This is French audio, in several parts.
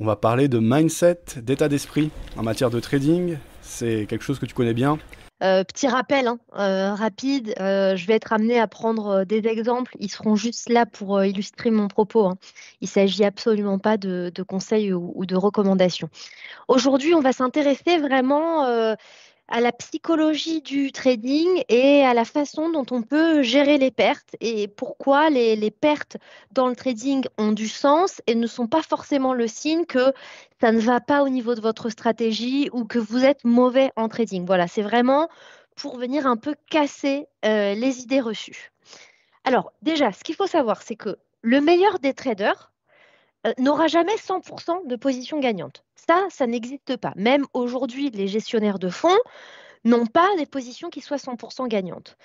On va parler de mindset, d'état d'esprit en matière de trading. C'est quelque chose que tu connais bien. Euh, petit rappel hein, euh, rapide, euh, je vais être amenée à prendre des exemples. Ils seront juste là pour illustrer mon propos. Hein. Il ne s'agit absolument pas de, conseils ou, de recommandations. Aujourd'hui, on va s'intéresser vraiment à la psychologie du trading et à la façon dont on peut gérer les pertes et pourquoi les, pertes dans le trading ont du sens et ne sont pas forcément le signe que ça ne va pas au niveau de votre stratégie ou que vous êtes mauvais en trading. Voilà, c'est vraiment pour venir un peu casser euh, les idées reçues. Alors déjà, ce qu'il faut savoir, c'est que le meilleur des traders euh, n'aura jamais 100% de position gagnante. Ça, ça n'existe pas. Même aujourd'hui, les gestionnaires de fonds n'ont pas des positions qui soient 100% gagnantes.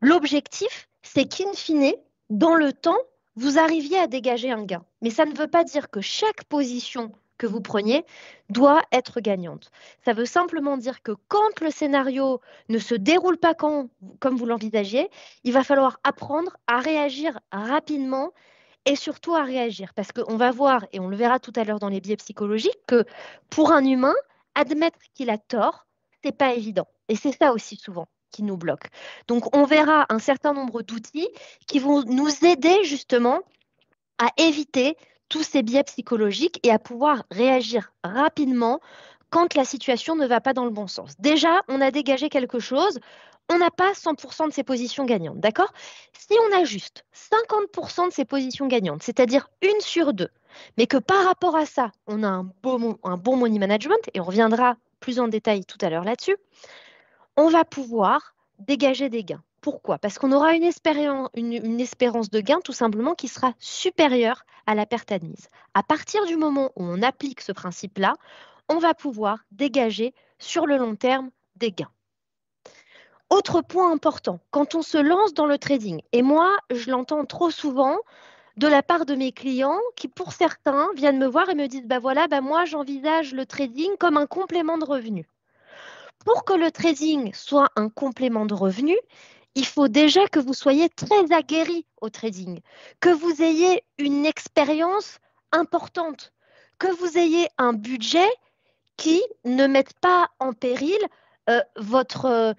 L'objectif, c'est qu'in fine, dans le temps, vous arriviez à dégager un gain. Mais ça ne veut pas dire que chaque position que vous preniez doit être gagnante. Ça veut simplement dire que quand le scénario ne se déroule pas comme vous l'envisagiez, il va falloir apprendre à réagir rapidement et surtout à réagir. Parce qu'on va voir, et on le verra tout à l'heure dans les biais psychologiques, que pour un humain, admettre qu'il a tort, n'est pas évident. Et c'est ça aussi souvent qui nous bloque. Donc on verra un certain nombre d'outils qui vont nous aider justement à éviter tous ces biais psychologiques et à pouvoir réagir rapidement quand la situation ne va pas dans le bon sens. Déjà, on a dégagé quelque chose, on n'a pas 100% de ses positions gagnantes, d'accord? Si on a juste 50% de ses positions gagnantes, c'est-à-dire une sur deux, mais que par rapport à ça, on a un bon, money management, et on reviendra plus en détail tout à l'heure là-dessus, on va pouvoir dégager des gains. Pourquoi? Parce qu'on aura une, espérance, une, espérance de gain tout simplement qui sera supérieure à la perte admise. À partir du moment où on applique ce principe-là, on va pouvoir dégager sur le long terme des gains. Autre point important, quand on se lance dans le trading, et moi, je l'entends trop souvent de la part de mes clients qui, pour certains, viennent me voir et me disent, bah voilà, bah moi, j'envisage le trading comme un complément de revenu. Pour que le trading soit un complément de revenu, il faut déjà que vous soyez très aguerri au trading, que vous ayez une expérience importante, que vous ayez un budget qui ne mette pas en péril euh, votre,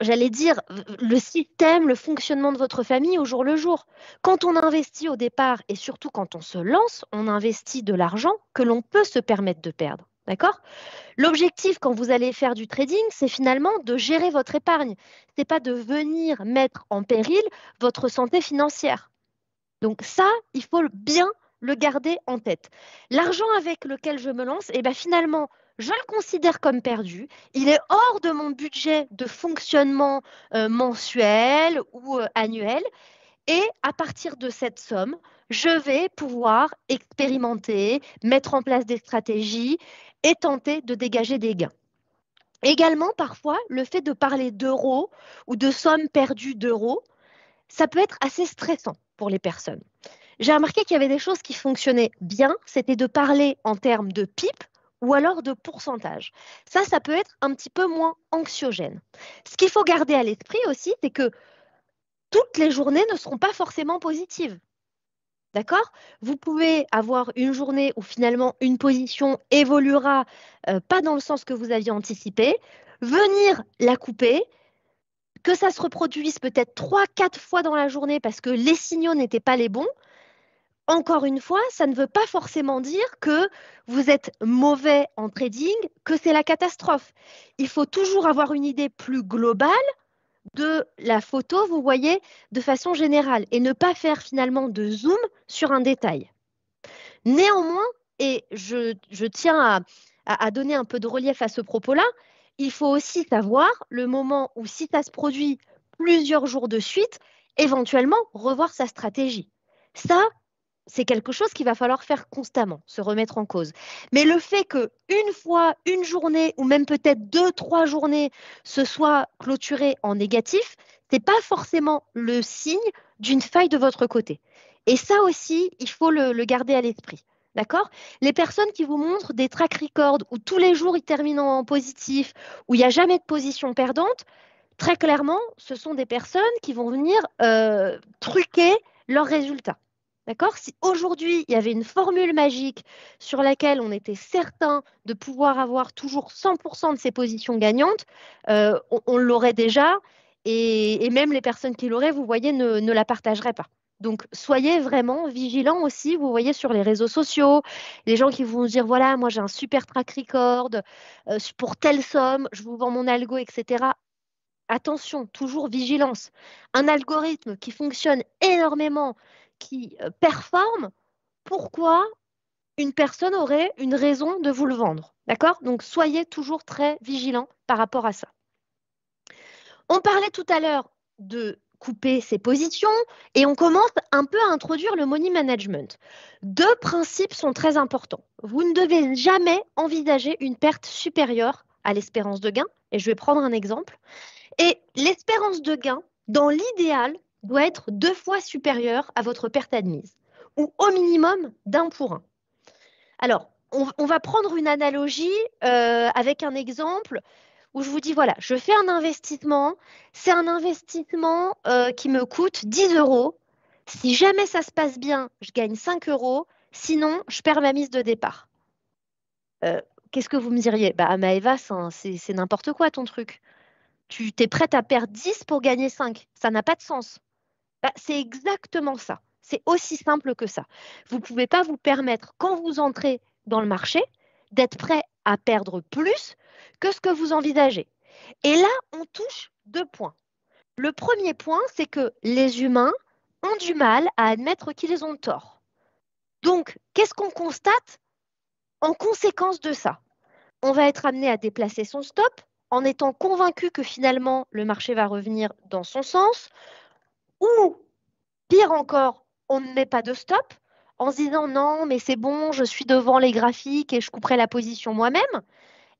j'allais dire, le système, le fonctionnement de votre famille au jour le jour. Quand on investit au départ et surtout quand on se lance, on investit de l'argent que l'on peut se permettre de perdre. D'accord? L'objectif quand vous allez faire du trading, c'est finalement de gérer votre épargne. Ce n'est pas de venir mettre en péril votre santé financière. Donc ça, il faut bien le garder en tête. L'argent avec lequel je me lance, eh ben finalement, je le considère comme perdu. Il est hors de mon budget de fonctionnement euh, mensuel ou euh, annuel. Et à partir de cette somme, je vais pouvoir expérimenter, mettre en place des stratégies et tenter de dégager des gains. Également, parfois, le fait de parler d'euros ou de sommes perdues d'euros, ça peut être assez stressant pour les personnes. J'ai remarqué qu'il y avait des choses qui fonctionnaient bien, c'était de parler en termes de pipe ou alors de pourcentage. Ça, ça peut être un petit peu moins anxiogène. Ce qu'il faut garder à l'esprit aussi, c'est que toutes les journées ne seront pas forcément positives. D'accord? Vous pouvez avoir une journée où finalement une position évoluera euh, pas dans le sens que vous aviez anticipé, venir la couper, que ça se reproduise peut-être trois, quatre fois dans la journée parce que les signaux n'étaient pas les bons, encore une fois, ça ne veut pas forcément dire que vous êtes mauvais en trading, que c'est la catastrophe. Il faut toujours avoir une idée plus globale de la photo, vous voyez, de façon générale, et ne pas faire finalement de zoom sur un détail. Néanmoins, et je, tiens à, à donner un peu de relief à ce propos-là, il faut aussi savoir le moment où si ça se produit plusieurs jours de suite, éventuellement revoir sa stratégie. Ça, c'est quelque chose qu'il va falloir faire constamment, se remettre en cause. Mais le fait que une fois, une journée ou même peut-être deux, trois journées se soit clôturé en négatif, n'est pas forcément le signe d'une faille de votre côté. Et ça aussi, il faut le, le garder à l'esprit. D'accord? Les personnes qui vous montrent des track records où tous les jours ils terminent en positif, où il n'y a jamais de position perdante, très clairement, ce sont des personnes qui vont venir euh, truquer leurs résultats. D'accord? Si aujourd'hui, il y avait une formule magique sur laquelle on était certain de pouvoir avoir toujours 100% de ses positions gagnantes, euh, on, l'aurait déjà. Et, même les personnes qui l'auraient, vous voyez, ne, la partageraient pas. Donc, soyez vraiment vigilants aussi, vous voyez, sur les réseaux sociaux, les gens qui vont dire, voilà, moi j'ai un super track record, euh, pour telle somme, je vous vends mon algo, etc. Attention, toujours vigilance. Un algorithme qui fonctionne énormément, qui euh, performe, pourquoi une personne aurait une raison de vous le vendre D'accord? Donc soyez toujours très vigilants par rapport à ça. On parlait tout à l'heure de couper ses positions et on commence un peu à introduire le money management. Deux principes sont très importants. Vous ne devez jamais envisager une perte supérieure à l'espérance de gain. Et je vais prendre un exemple. Et l'espérance de gain, dans l'idéal, doit être deux fois supérieure à votre perte admise, ou au minimum d'un pour un. Alors, on, va prendre une analogie euh, avec un exemple où je vous dis, voilà, je fais un investissement, c'est un investissement euh, qui me coûte 10 euros. Si jamais ça se passe bien, je gagne 5 euros, sinon, je perds ma mise de départ. Euh, qu'est-ce que vous me diriez? Bah, Maëva, c'est n'importe quoi ton truc. Tu es prête à perdre 10 pour gagner 5. Ça n'a pas de sens. Bah, c'est exactement ça. C'est aussi simple que ça. Vous ne pouvez pas vous permettre, quand vous entrez dans le marché, d'être prêt à perdre plus que ce que vous envisagez. Et là, on touche deux points. Le premier point, c'est que les humains ont du mal à admettre qu'ils ont tort. Donc, qu'est-ce qu'on constate en conséquence de ça? On va être amené à déplacer son stop en étant convaincu que finalement le marché va revenir dans son sens, ou pire encore, on ne met pas de stop en se disant non, mais c'est bon, je suis devant les graphiques et je couperai la position moi-même.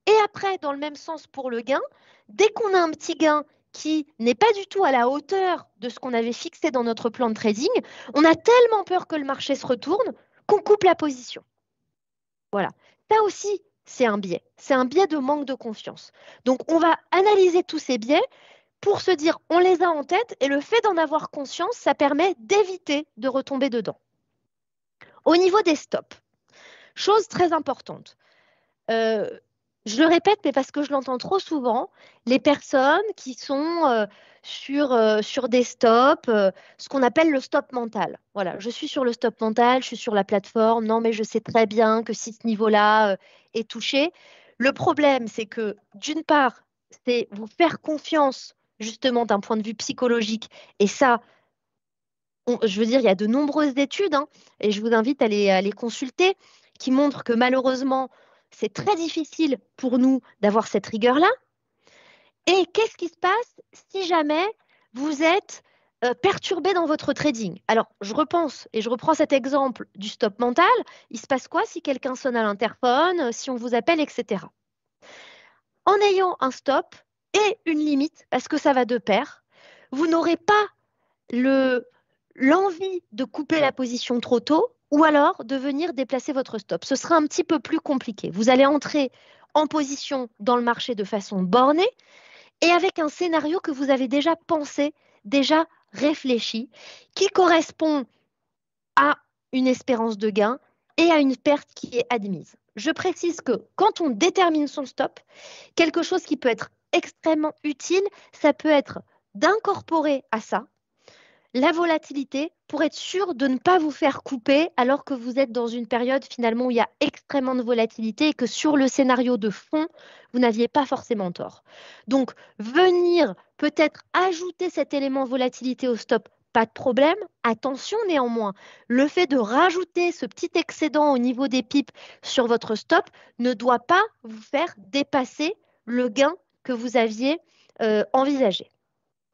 Et après, dans le même sens pour le gain, dès qu'on a un petit gain qui n'est pas du tout à la hauteur de ce qu'on avait fixé dans notre plan de trading, on a tellement peur que le marché se retourne qu'on coupe la position. Voilà. Ça aussi, c'est un biais. C'est un biais de manque de confiance. Donc, on va analyser tous ces biais pour se dire on les a en tête et le fait d'en avoir conscience, ça permet d'éviter de retomber dedans. Au niveau des stops, chose très importante. Euh, je le répète, mais parce que je l'entends trop souvent, les personnes qui sont euh, sur, euh, sur des stops, ce qu'on appelle le stop mental. Voilà, je suis sur le stop mental, je suis sur la plateforme, non mais je sais très bien que si ce niveau-là est touché. Le problème, c'est que d'une part, c'est vous faire confiance justement d'un point de vue psychologique. Et ça, je veux dire, il y a de nombreuses études, hein, et je vous invite à les, les consulter, qui montrent que malheureusement, c'est très difficile pour nous d'avoir cette rigueur-là. Et qu'est-ce qui se passe si jamais vous êtes euh, perturbé dans votre trading? Alors, je repense et je reprends cet exemple du stop mental. Il se passe quoi si quelqu'un sonne à l'interphone, si on vous appelle, etc. En ayant un stop, et une limite, parce que ça va de pair. Vous n'aurez pas l'envie de couper la position trop tôt ou alors de venir déplacer votre stop. Ce sera un petit peu plus compliqué. Vous allez entrer en position dans le marché de façon bornée et avec un scénario que vous avez déjà pensé, déjà réfléchi, qui correspond à une espérance de gain et à une perte qui est admise. Je précise que quand on détermine son stop, quelque chose qui peut être extrêmement utile, ça peut être d'incorporer à ça la volatilité pour être sûr de ne pas vous faire couper alors que vous êtes dans une période finalement où il y a extrêmement de volatilité et que sur le scénario de fond, vous n'aviez pas forcément tort. Donc, venir peut-être ajouter cet élément volatilité au stop, pas de problème. Attention néanmoins, le fait de rajouter ce petit excédent au niveau des pipes sur votre stop ne doit pas vous faire dépasser le gain que vous aviez euh, envisagé.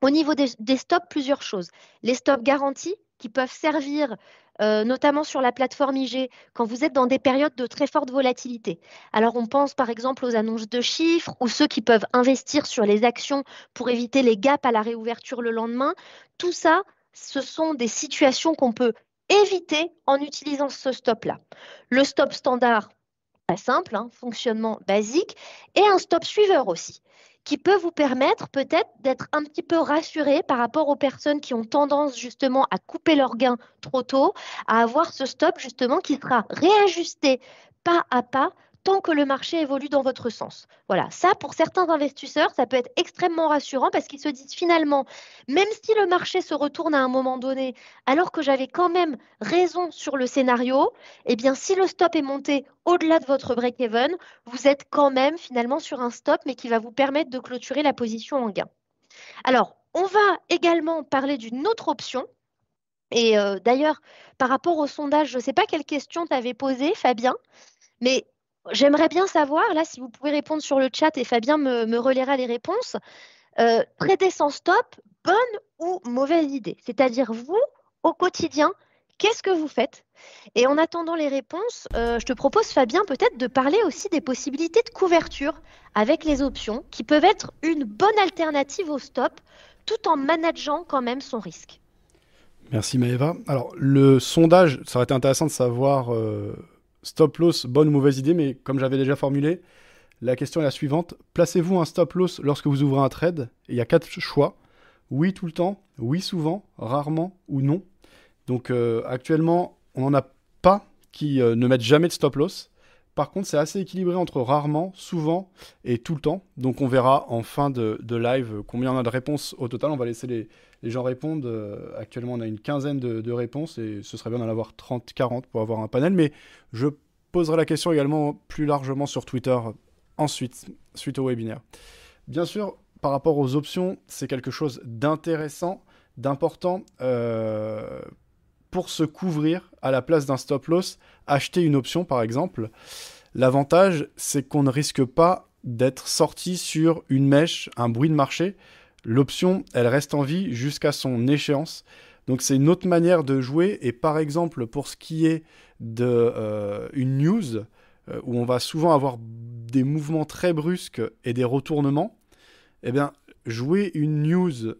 Au niveau des, stops, plusieurs choses. Les stops garantis qui peuvent servir euh, notamment sur la plateforme IG, quand vous êtes dans des périodes de très forte volatilité. Alors on pense par exemple aux annonces de chiffres ou ceux qui peuvent investir sur les actions pour éviter les gaps à la réouverture le lendemain. Tout ça, ce sont des situations qu'on peut éviter en utilisant ce stop-là. Le stop standard, simple, hein, fonctionnement basique, et un stop suiveur aussi, qui peut vous permettre peut-être d'être un petit peu rassuré par rapport aux personnes qui ont tendance justement à couper leur gain trop tôt, à avoir ce stop justement qui sera réajusté pas à pas tant que le marché évolue dans votre sens. Voilà, ça pour certains investisseurs, ça peut être extrêmement rassurant parce qu'ils se disent finalement, même si le marché se retourne à un moment donné, alors que j'avais quand même raison sur le scénario, eh bien si le stop est monté au-delà de votre break-even, vous êtes quand même finalement sur un stop, mais qui va vous permettre de clôturer la position en gain. Alors, on va également parler d'une autre option. Et euh, d'ailleurs, par rapport au sondage, je ne sais pas quelle question tu avais posée, Fabien, mais J'aimerais bien savoir, là, si vous pouvez répondre sur le chat et Fabien me, me relaiera les réponses. Euh, traiter sans stop, bonne ou mauvaise idée? C'est-à-dire, vous, au quotidien, qu'est-ce que vous faites? Et en attendant les réponses, euh, je te propose, Fabien, peut-être de parler aussi des possibilités de couverture avec les options qui peuvent être une bonne alternative au stop tout en manageant quand même son risque. Merci Maëva. Alors, le sondage, ça aurait été intéressant de savoir. Euh, Stop loss, bonne ou mauvaise idée, mais comme j'avais déjà formulé, la question est la suivante. Placez-vous un stop loss lorsque vous ouvrez un trade? Il y a quatre choix. Oui tout le temps, oui souvent, rarement ou non. Donc euh, actuellement, on n'en a pas qui euh, ne mettent jamais de stop loss. Par contre, c'est assez équilibré entre rarement, souvent et tout le temps. Donc on verra en fin de, live combien on a de réponses au total. On va laisser les, gens répondre. Euh, actuellement, on a une quinzaine de, réponses et ce serait bien d'en avoir 30, 40 pour avoir un panel. Mais je poserai la question également plus largement sur Twitter ensuite, suite au webinaire. Bien sûr, par rapport aux options, c'est quelque chose d'intéressant, d'important. Euh, pour se couvrir à la place d'un stop loss, acheter une option par exemple. L'avantage, c'est qu'on ne risque pas d'être sorti sur une mèche, un bruit de marché. L'option, elle reste en vie jusqu'à son échéance. Donc c'est une autre manière de jouer. Et par exemple, pour ce qui est de euh, une news, euh, où on va souvent avoir des mouvements très brusques et des retournements, eh bien, jouer une news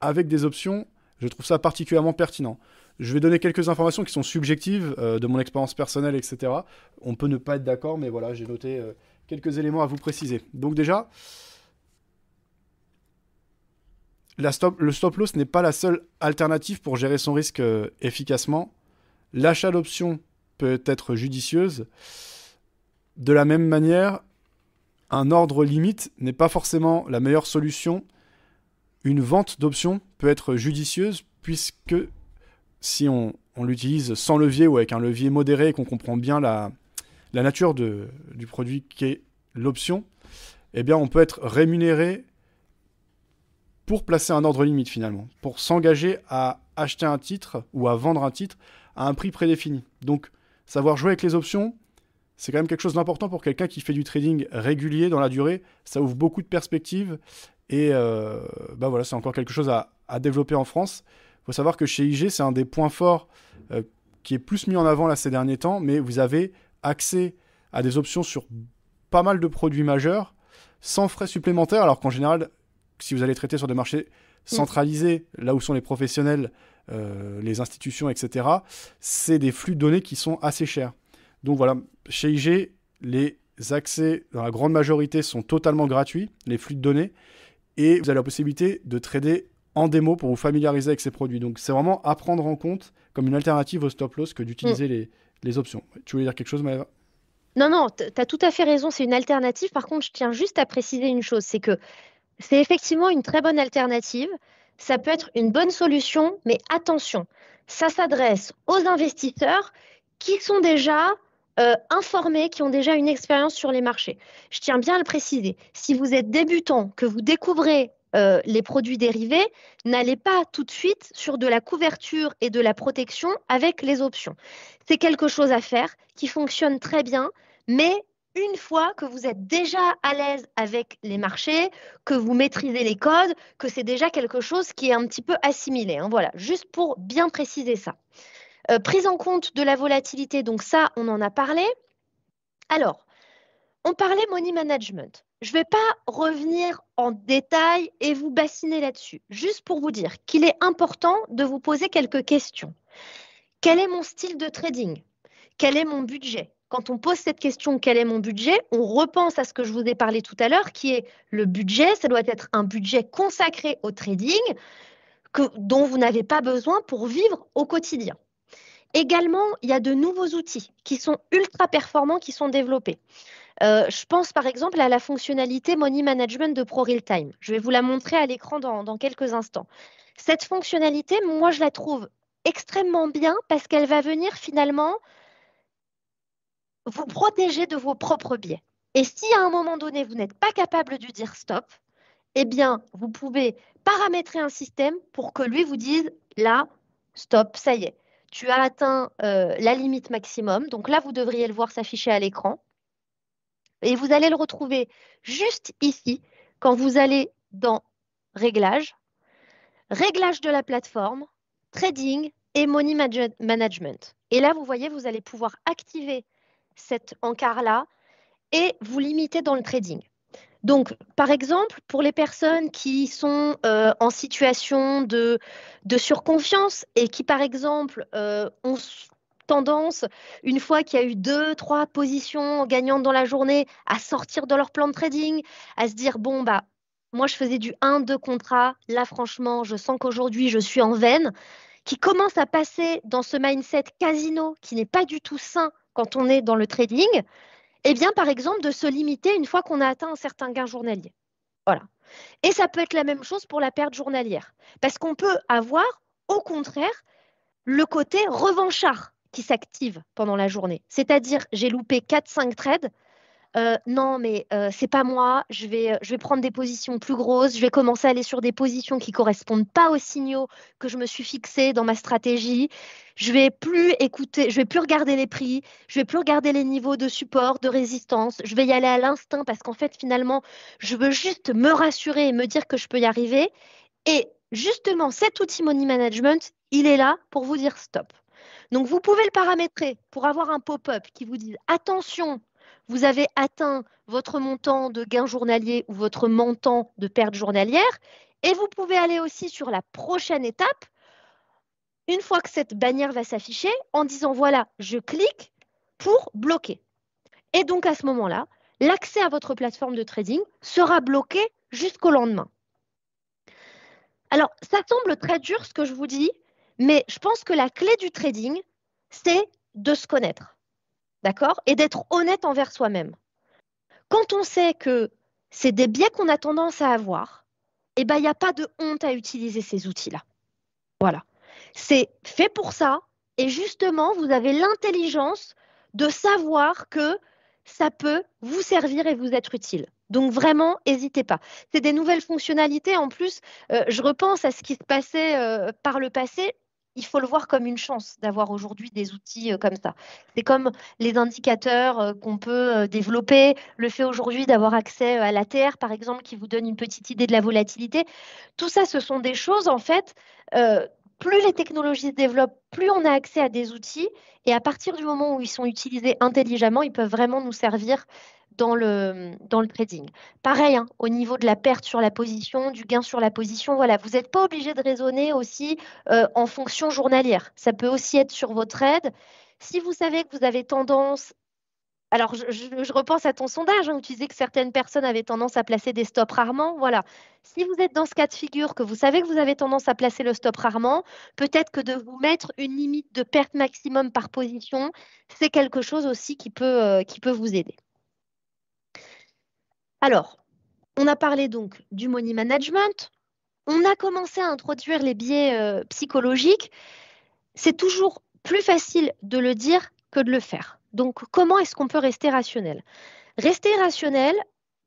avec des options, je trouve ça particulièrement pertinent. Je vais donner quelques informations qui sont subjectives euh, de mon expérience personnelle, etc. On peut ne pas être d'accord, mais voilà, j'ai noté euh, quelques éléments à vous préciser. Donc déjà, le stop loss n'est pas la seule alternative pour gérer son risque euh, efficacement. L'achat d'options peut être judicieuse. De la même manière, un ordre limite n'est pas forcément la meilleure solution. Une vente d'options peut être judicieuse puisque si on, l'utilise sans levier ou avec un levier modéré et qu'on comprend bien la, nature du produit qui est l'option, eh bien on peut être rémunéré pour placer un ordre limite finalement, pour s'engager à acheter un titre ou à vendre un titre à un prix prédéfini. Donc savoir jouer avec les options, c'est quand même quelque chose d'important pour quelqu'un qui fait du trading régulier dans la durée. Ça ouvre beaucoup de perspectives et euh, bah voilà, c'est encore quelque chose à développer en France. Il faut savoir que chez IG, c'est un des points forts euh, qui est plus mis en avant là ces derniers temps, mais vous avez accès à des options sur pas mal de produits majeurs sans frais supplémentaires, alors qu'en général, si vous allez traiter sur des marchés centralisés, là où sont les professionnels, euh, les institutions, etc., c'est des flux de données qui sont assez chers. Donc voilà, chez IG, les accès, dans la grande majorité, sont totalement gratuits, les flux de données, et vous avez la possibilité de trader en démo pour vous familiariser avec ces produits. Donc c'est vraiment à prendre en compte comme une alternative au stop loss que d'utiliser mm. les, options. Tu voulais dire quelque chose, Maëva? Non, non, tu as tout à fait raison, c'est une alternative. Par contre, je tiens juste à préciser une chose, c'est que c'est effectivement une très bonne alternative. Ça peut être une bonne solution, mais attention, ça s'adresse aux investisseurs qui sont déjà euh, informés, qui ont déjà une expérience sur les marchés. Je tiens bien à le préciser. Si vous êtes débutant, que vous découvrez euh, les produits dérivés, n'allez pas tout de suite sur de la couverture et de la protection avec les options. C'est quelque chose à faire qui fonctionne très bien, mais une fois que vous êtes déjà à l'aise avec les marchés, que vous maîtrisez les codes, que c'est déjà quelque chose qui est un petit peu assimilé. Hein. voilà, juste pour bien préciser ça. Euh, prise en compte de la volatilité, donc ça, on en a parlé. Alors, on parlait money management. Je ne vais pas revenir en détail et vous bassiner là-dessus, juste pour vous dire qu'il est important de vous poser quelques questions. Quel est mon style de trading? Quel est mon budget? Quand on pose cette question, quel est mon budget, on repense à ce que je vous ai parlé tout à l'heure, qui est le budget, ça doit être un budget consacré au trading dont vous n'avez pas besoin pour vivre au quotidien. Également, il y a de nouveaux outils qui sont ultra performants, qui sont développés. Euh, je pense par exemple à la fonctionnalité Money Management de Pro Time. Je vais vous la montrer à l'écran dans, dans quelques instants. Cette fonctionnalité, moi, je la trouve extrêmement bien parce qu'elle va venir finalement vous protéger de vos propres biais. Et si à un moment donné, vous n'êtes pas capable de dire stop, eh bien, vous pouvez paramétrer un système pour que lui vous dise là, stop, ça y est, tu as atteint euh, la limite maximum. Donc là, vous devriez le voir s'afficher à l'écran. Et vous allez le retrouver juste ici quand vous allez dans Réglages, Réglages de la plateforme, Trading et Money Management. Et là, vous voyez, vous allez pouvoir activer cet encart-là et vous limiter dans le trading. Donc, par exemple, pour les personnes qui sont euh, en situation de, surconfiance et qui, par exemple, euh, ont tendance, une fois qu'il y a eu deux, trois positions gagnantes dans la journée, à sortir de leur plan de trading, à se dire, bon, bah, moi, je faisais du 1-2 contrat, là, franchement, je sens qu'aujourd'hui, je suis en veine, qui commencent à passer dans ce mindset casino qui n'est pas du tout sain quand on est dans le trading, eh bien, par exemple, de se limiter une fois qu'on a atteint un certain gain journalier. Voilà. Et ça peut être la même chose pour la perte journalière. Parce qu'on peut avoir, au contraire, le côté revanchard qui s'active pendant la journée. C'est-à-dire, j'ai loupé 4-5 trades, euh, non, mais euh, c'est pas moi, je vais, euh, je vais prendre des positions plus grosses, je vais commencer à aller sur des positions qui correspondent pas aux signaux que je me suis fixés dans ma stratégie. Je vais plus écouter, je vais plus regarder les prix, je vais plus regarder les niveaux de support, de résistance, je vais y aller à l'instinct parce qu'en fait, finalement, je veux juste me rassurer et me dire que je peux y arriver. Et justement, cet outil Money Management, il est là pour vous dire stop. Donc, vous pouvez le paramétrer pour avoir un pop-up qui vous dise attention, vous avez atteint votre montant de gain journalier ou votre montant de perte journalière. Et vous pouvez aller aussi sur la prochaine étape, une fois que cette bannière va s'afficher, en disant voilà, je clique pour bloquer. Et donc à ce moment-là, l'accès à votre plateforme de trading sera bloqué jusqu'au lendemain. Alors, ça semble très dur ce que je vous dis, mais je pense que la clé du trading, c'est de se connaître d'accord Et d'être honnête envers soi-même. Quand on sait que c'est des biais qu'on a tendance à avoir, eh ben, il n'y a pas de honte à utiliser ces outils-là. Voilà. C'est fait pour ça. Et justement, vous avez l'intelligence de savoir que ça peut vous servir et vous être utile. Donc vraiment, n'hésitez pas. C'est des nouvelles fonctionnalités. En plus, euh, je repense à ce qui se passait euh, par le passé il faut le voir comme une chance d'avoir aujourd'hui des outils euh, comme ça. C'est comme les indicateurs qu'on peut développer, le fait aujourd'hui d'avoir accès à la Terre, par exemple, qui vous donne une petite idée de la volatilité. Tout ça, ce sont des choses, en fait, plus les technologies se développent, plus on a accès à des outils. Et à partir du moment où ils sont utilisés intelligemment, ils peuvent vraiment nous servir dans le, trading. Pareil, hein, au niveau de la perte sur la position, du gain sur la position, voilà, vous n'êtes pas obligé de raisonner aussi euh, en fonction journalière. Ça peut aussi être sur votre trade. Si vous savez que vous avez tendance alors, je, repense à ton sondage hein, où tu disais que certaines personnes avaient tendance à placer des stops rarement. Voilà. Si vous êtes dans ce cas de figure, que vous savez que vous avez tendance à placer le stop rarement, peut-être que de vous mettre une limite de perte maximum par position, c'est quelque chose aussi qui peut, euh, qui peut vous aider. Alors, on a parlé donc du money management, on a commencé à introduire les biais euh, psychologiques. C'est toujours plus facile de le dire que de le faire. Donc, comment est-ce qu'on peut rester rationnel? Rester rationnel,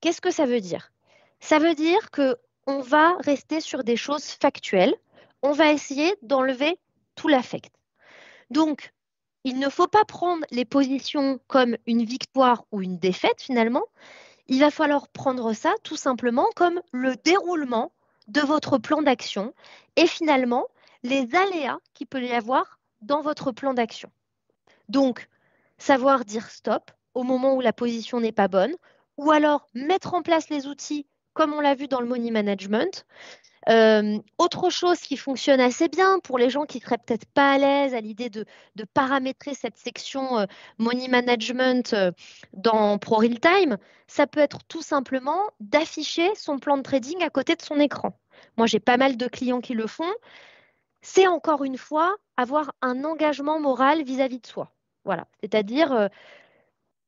qu'est-ce que ça veut dire? Ça veut dire que on va rester sur des choses factuelles. On va essayer d'enlever tout l'affect. Donc, il ne faut pas prendre les positions comme une victoire ou une défaite finalement, il va falloir prendre ça tout simplement comme le déroulement de votre plan d'action et finalement les aléas qu'il peut y avoir dans votre plan d'action. Donc, savoir dire stop au moment où la position n'est pas bonne, ou alors mettre en place les outils comme on l'a vu dans le money management. Euh, autre chose qui fonctionne assez bien pour les gens qui seraient peut-être pas à l'aise à l'idée de, paramétrer cette section euh, money management euh, dans Pro Real Time, ça peut être tout simplement d'afficher son plan de trading à côté de son écran. Moi, j'ai pas mal de clients qui le font. C'est encore une fois avoir un engagement moral vis-à-vis de soi. Voilà, c'est-à-dire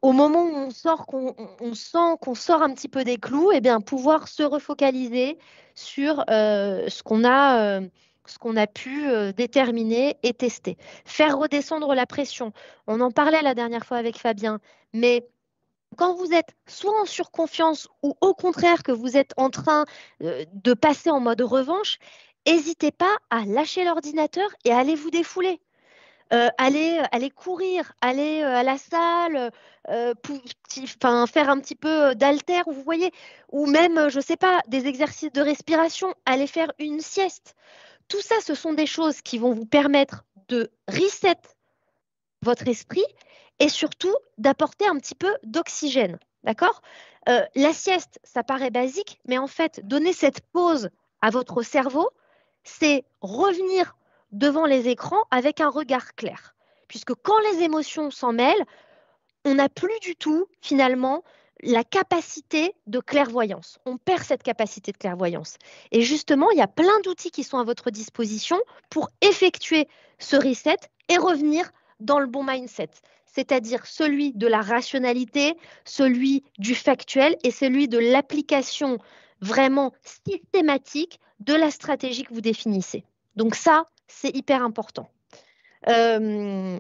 au moment où on sort, qu'on sent qu'on sort un petit peu des clous, eh bien pouvoir se refocaliser sur euh, ce qu'on a, euh, ce qu'on a pu euh, déterminer et tester. Faire redescendre la pression. On en parlait la dernière fois avec Fabien, mais quand vous êtes soit en surconfiance ou au contraire que vous êtes en train de passer en mode revanche, n'hésitez pas à lâcher l'ordinateur et à vous défouler. Euh, aller, aller courir, aller euh, à la salle, euh, faire un petit peu d'alter, vous voyez, ou même, je ne sais pas, des exercices de respiration, aller faire une sieste. Tout ça, ce sont des choses qui vont vous permettre de reset votre esprit et surtout d'apporter un petit peu d'oxygène. D'accord? La sieste, ça paraît basique, mais en fait, donner cette pause à votre cerveau, c'est revenir devant les écrans avec un regard clair. Puisque quand les émotions s'en mêlent, on n'a plus du tout, finalement, la capacité de clairvoyance. On perd cette capacité de clairvoyance. Et justement, il y a plein d'outils qui sont à votre disposition pour effectuer ce reset et revenir dans le bon mindset, c'est-à-dire celui de la rationalité, celui du factuel et celui de l'application vraiment systématique de la stratégie que vous définissez. Donc ça, c'est hyper important. Euh,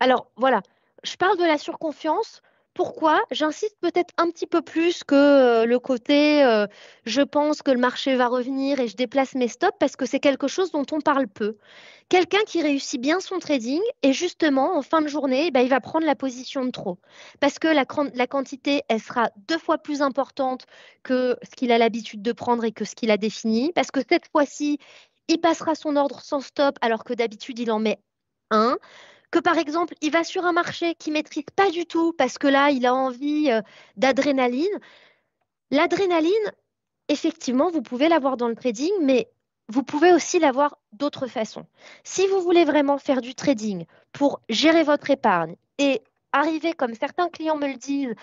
alors voilà, je parle de la surconfiance. Pourquoi? J'insiste peut-être un petit peu plus que euh, le côté euh, je pense que le marché va revenir et je déplace mes stops parce que c'est quelque chose dont on parle peu. Quelqu'un qui réussit bien son trading et justement en fin de journée, bah, il va prendre la position de trop parce que la, la quantité, elle sera deux fois plus importante que ce qu'il a l'habitude de prendre et que ce qu'il a défini parce que cette fois-ci, il passera son ordre sans stop alors que d'habitude il en met un. Que par exemple, il va sur un marché qu'il maîtrise pas du tout parce que là, il a envie euh, d'adrénaline. L'adrénaline, effectivement, vous pouvez l'avoir dans le trading, mais vous pouvez aussi l'avoir d'autres façons. Si vous voulez vraiment faire du trading pour gérer votre épargne et arriver, comme certains clients me le disent,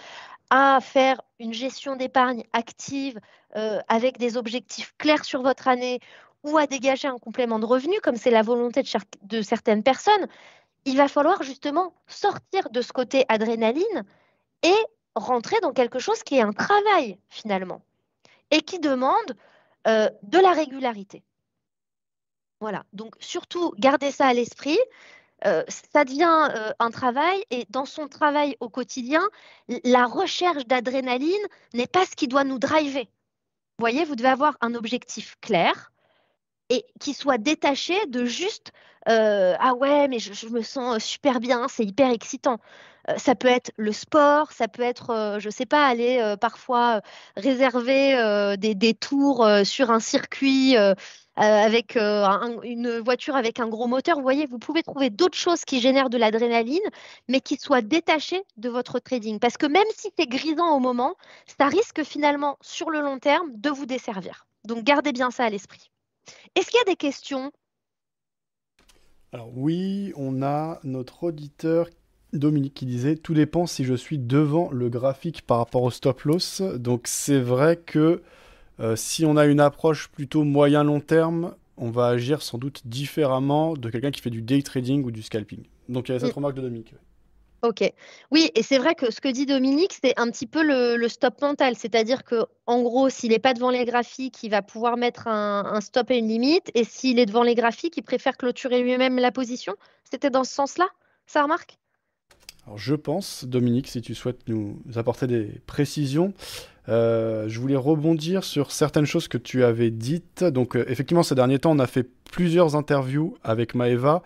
à faire une gestion d'épargne active euh, avec des objectifs clairs sur votre année ou à dégager un complément de revenu, comme c'est la volonté de, certaines personnes, il va falloir justement sortir de ce côté adrénaline et rentrer dans quelque chose qui est un travail finalement et qui demande euh, de la régularité. Voilà, donc surtout gardez ça à l'esprit. Euh, ça devient euh, un travail et dans son travail au quotidien, la recherche d'adrénaline n'est pas ce qui doit nous driver. Vous voyez, vous devez avoir un objectif clair, et qui soit détaché de juste euh, ah ouais mais je, me sens super bien c'est hyper excitant. Euh, ça peut être le sport ça peut être euh, je sais pas aller parfois réserver des, des, tours sur un circuit avec une voiture avec un gros moteur. Vous voyez vous pouvez trouver d'autres choses qui génèrent de l'adrénaline mais qui soient détachées de votre trading. Parce que même si c'est grisant au moment ça risque finalement sur le long terme de vous desservir. Donc gardez bien ça à l'esprit est-ce qu'il y a des questions? Alors oui, on a notre auditeur Dominique qui disait tout dépend si je suis devant le graphique par rapport au stop loss. Donc c'est vrai que euh, si on a une approche plutôt moyen long terme, on va agir sans doute différemment de quelqu'un qui fait du day trading ou du scalping. Donc il y a cette mm. remarque de Dominique. Ok. Oui, et c'est vrai que ce que dit Dominique, c'est un petit peu le, stop mental. C'est-à-dire que, en gros, s'il n'est pas devant les graphiques, il va pouvoir mettre un, stop et une limite. Et s'il est devant les graphiques, il préfère clôturer lui-même la position. C'était dans ce sens-là, ça remarque? Alors, je pense, Dominique, si tu souhaites nous apporter des précisions, euh, je voulais rebondir sur certaines choses que tu avais dites. Donc, euh, effectivement, ces derniers temps, on a fait plusieurs interviews avec Maeva.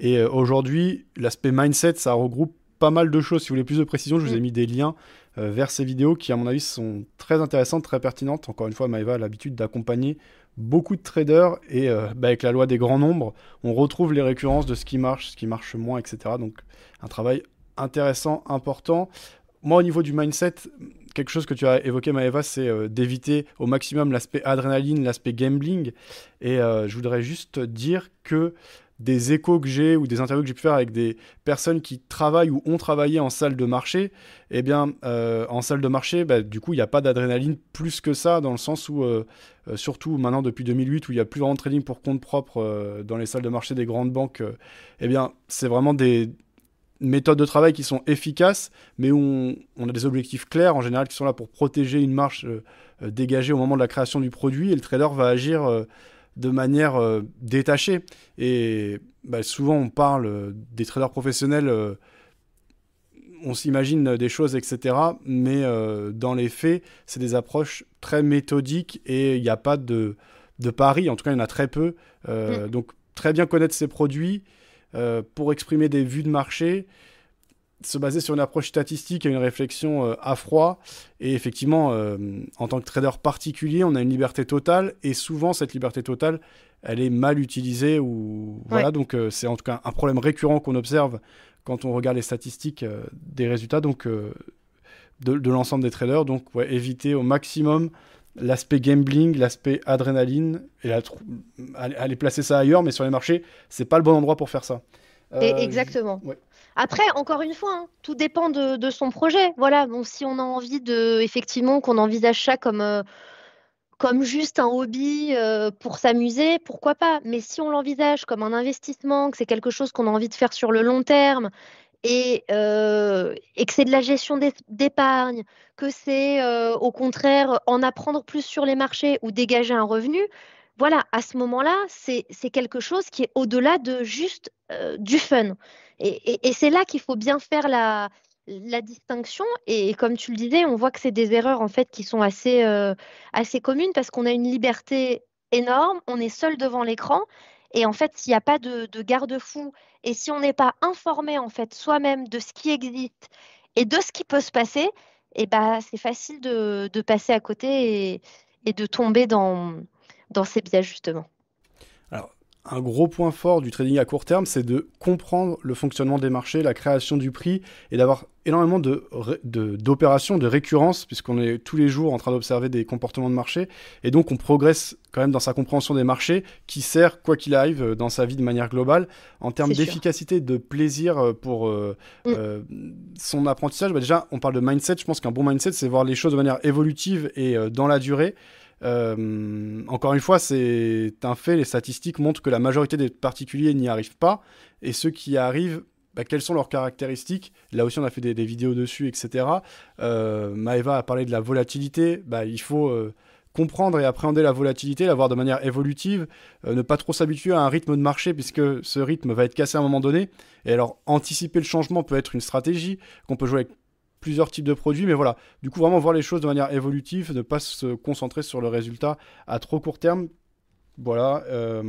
Et euh, aujourd'hui, l'aspect mindset, ça regroupe pas mal de choses. Si vous voulez plus de précision, je vous ai mm. mis des liens euh, vers ces vidéos qui, à mon avis, sont très intéressantes, très pertinentes. Encore une fois, Maëva a l'habitude d'accompagner beaucoup de traders et euh, bah, avec la loi des grands nombres, on retrouve les récurrences de ce qui marche, ce qui marche moins, etc. Donc, un travail intéressant, important. Moi, au niveau du mindset, quelque chose que tu as évoqué, Maëva, c'est d'éviter au maximum l'aspect adrénaline, l'aspect gambling. Et je voudrais juste dire que des échos que j'ai ou des interviews que j'ai pu faire avec des personnes qui travaillent ou ont travaillé en salle de marché, eh bien, euh, en salle de marché, bah, du coup, il n'y a pas d'adrénaline plus que ça, dans le sens où, euh, euh, surtout maintenant depuis 2008, où il n'y a plus vraiment de trading pour compte propre dans les salles de marché des grandes banques, eh bien, c'est vraiment des méthodes de travail qui sont efficaces, mais où on, on, a des objectifs clairs, en général, qui sont là pour protéger une marche dégagée au moment de la création du produit, et le trader va agir de manière euh, détachée. Et bah, souvent, on parle euh, des traders professionnels, euh, on s'imagine des choses, etc. Mais dans les faits, c'est des approches très méthodiques et il n'y a pas de, de pari. En tout cas, il y en a très peu. Mm. Donc, très bien connaître ses produits pour exprimer des vues de marché se baser sur une approche statistique et une réflexion euh, à froid. Et effectivement, euh, en tant que trader particulier, on a une liberté totale. Et souvent, cette liberté totale, elle est mal utilisée. Ou... Voilà, donc euh, c'est en tout cas un problème récurrent qu'on observe quand on regarde les statistiques des résultats donc, de, de l'ensemble des traders. Donc, ouais, éviter au maximum l'aspect gambling, l'aspect adrénaline, et aller placer ça ailleurs, mais sur les marchés, c'est pas le bon endroit pour faire ça. exactement. Après, encore une fois, hein, tout dépend de, son projet. Voilà, bon, si on a envie de, effectivement, qu'on envisage ça comme, euh, comme juste un hobby euh, pour s'amuser, pourquoi pas? Mais si on l'envisage comme un investissement, que c'est quelque chose qu'on a envie de faire sur le long terme, et, euh, que c'est de la gestion d'épargne, que c'est au contraire en apprendre plus sur les marchés ou dégager un revenu, voilà, à ce moment-là, c'est quelque chose qui est au-delà de juste du fun. Et, c'est là qu'il faut bien faire la, distinction. Et, comme tu le disais, on voit que c'est des erreurs en fait qui sont assez, euh, assez communes parce qu'on a une liberté énorme, on est seul devant l'écran. Et en fait, s'il n'y a pas de, garde-fou et si on n'est pas informé en fait soi-même de ce qui existe et de ce qui peut se passer, eh ben, c'est facile de, passer à côté et, de tomber dans, dans ces biais justement un gros point fort du trading à court terme, c'est de comprendre le fonctionnement des marchés, la création du prix et d'avoir énormément d'opérations, de, de, récurrence, puisqu'on est tous les jours en train d'observer des comportements de marché. Et donc, on progresse quand même dans sa compréhension des marchés, qui sert, quoi qu'il arrive, euh, dans sa vie de manière globale. En termes d'efficacité, de plaisir euh, pour euh, mm. son apprentissage, bah, déjà, on parle de mindset. Je pense qu'un bon mindset, c'est voir les choses de manière évolutive et dans la durée. Euh, encore une fois, c'est un fait, les statistiques montrent que la majorité des particuliers n'y arrivent pas, et ceux qui y arrivent, bah, quelles sont leurs caractéristiques? Là aussi, on a fait des, vidéos dessus, etc. Euh, Maeva a parlé de la volatilité, bah, il faut... Euh, comprendre et appréhender la volatilité, la voir de manière évolutive, ne pas trop s'habituer à un rythme de marché puisque ce rythme va être cassé à un moment donné. Et alors anticiper le changement peut être une stratégie qu'on peut jouer avec plusieurs types de produits, mais voilà, du coup vraiment voir les choses de manière évolutive, ne pas se concentrer sur le résultat à trop court terme. Voilà, euh,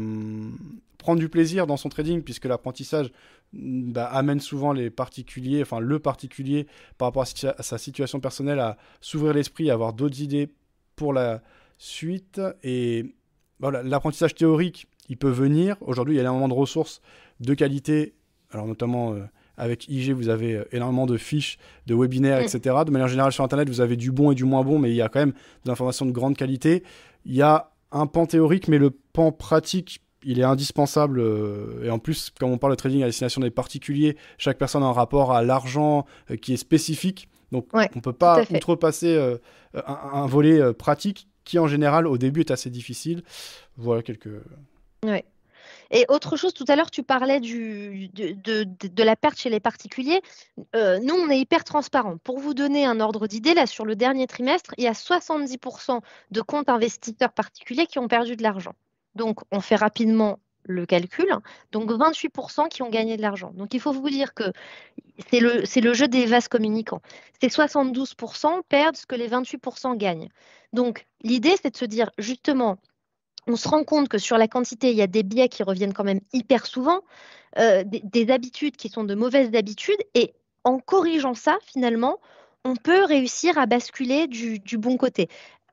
prendre du plaisir dans son trading, puisque l'apprentissage bah, amène souvent les particuliers, enfin le particulier par rapport à, sa situation personnelle, à s'ouvrir l'esprit, à avoir d'autres idées pour la suite. Et voilà, l'apprentissage théorique, il peut venir. Aujourd'hui, il y a énormément de ressources de qualité, alors notamment... Euh, avec IG, vous avez euh, énormément de fiches, de webinaires, mm. etc. De manière générale, sur Internet, vous avez du bon et du moins bon, mais il y a quand même des informations de grande qualité. Il y a un pan théorique, mais le pan pratique, il est indispensable. Euh, et en plus, quand on parle de trading à destination des particuliers, chaque personne a un rapport à l'argent euh, qui est spécifique. Donc, on ne peut pas outrepasser un, volet pratique qui, en général, au début, est assez difficile. Voilà quelques. Ouais. Et autre chose, tout à l'heure, tu parlais de, la perte chez les particuliers. Euh, nous, on est hyper transparent. Pour vous donner un ordre d'idée, là, sur le dernier trimestre, il y a 70% de comptes investisseurs particuliers qui ont perdu de l'argent. Donc, on fait rapidement le calcul. Donc, 28% qui ont gagné de l'argent. Donc, il faut vous dire que c'est le, le jeu des vases communicants. Ces 72% perdent ce que les 28% gagnent. Donc, l'idée, c'est de se dire, justement, on se rend compte que sur la quantité, il y a des biais qui reviennent quand même hyper souvent, euh, des, habitudes qui sont de mauvaises habitudes, et en corrigeant ça, finalement, on peut réussir à basculer du, bon côté.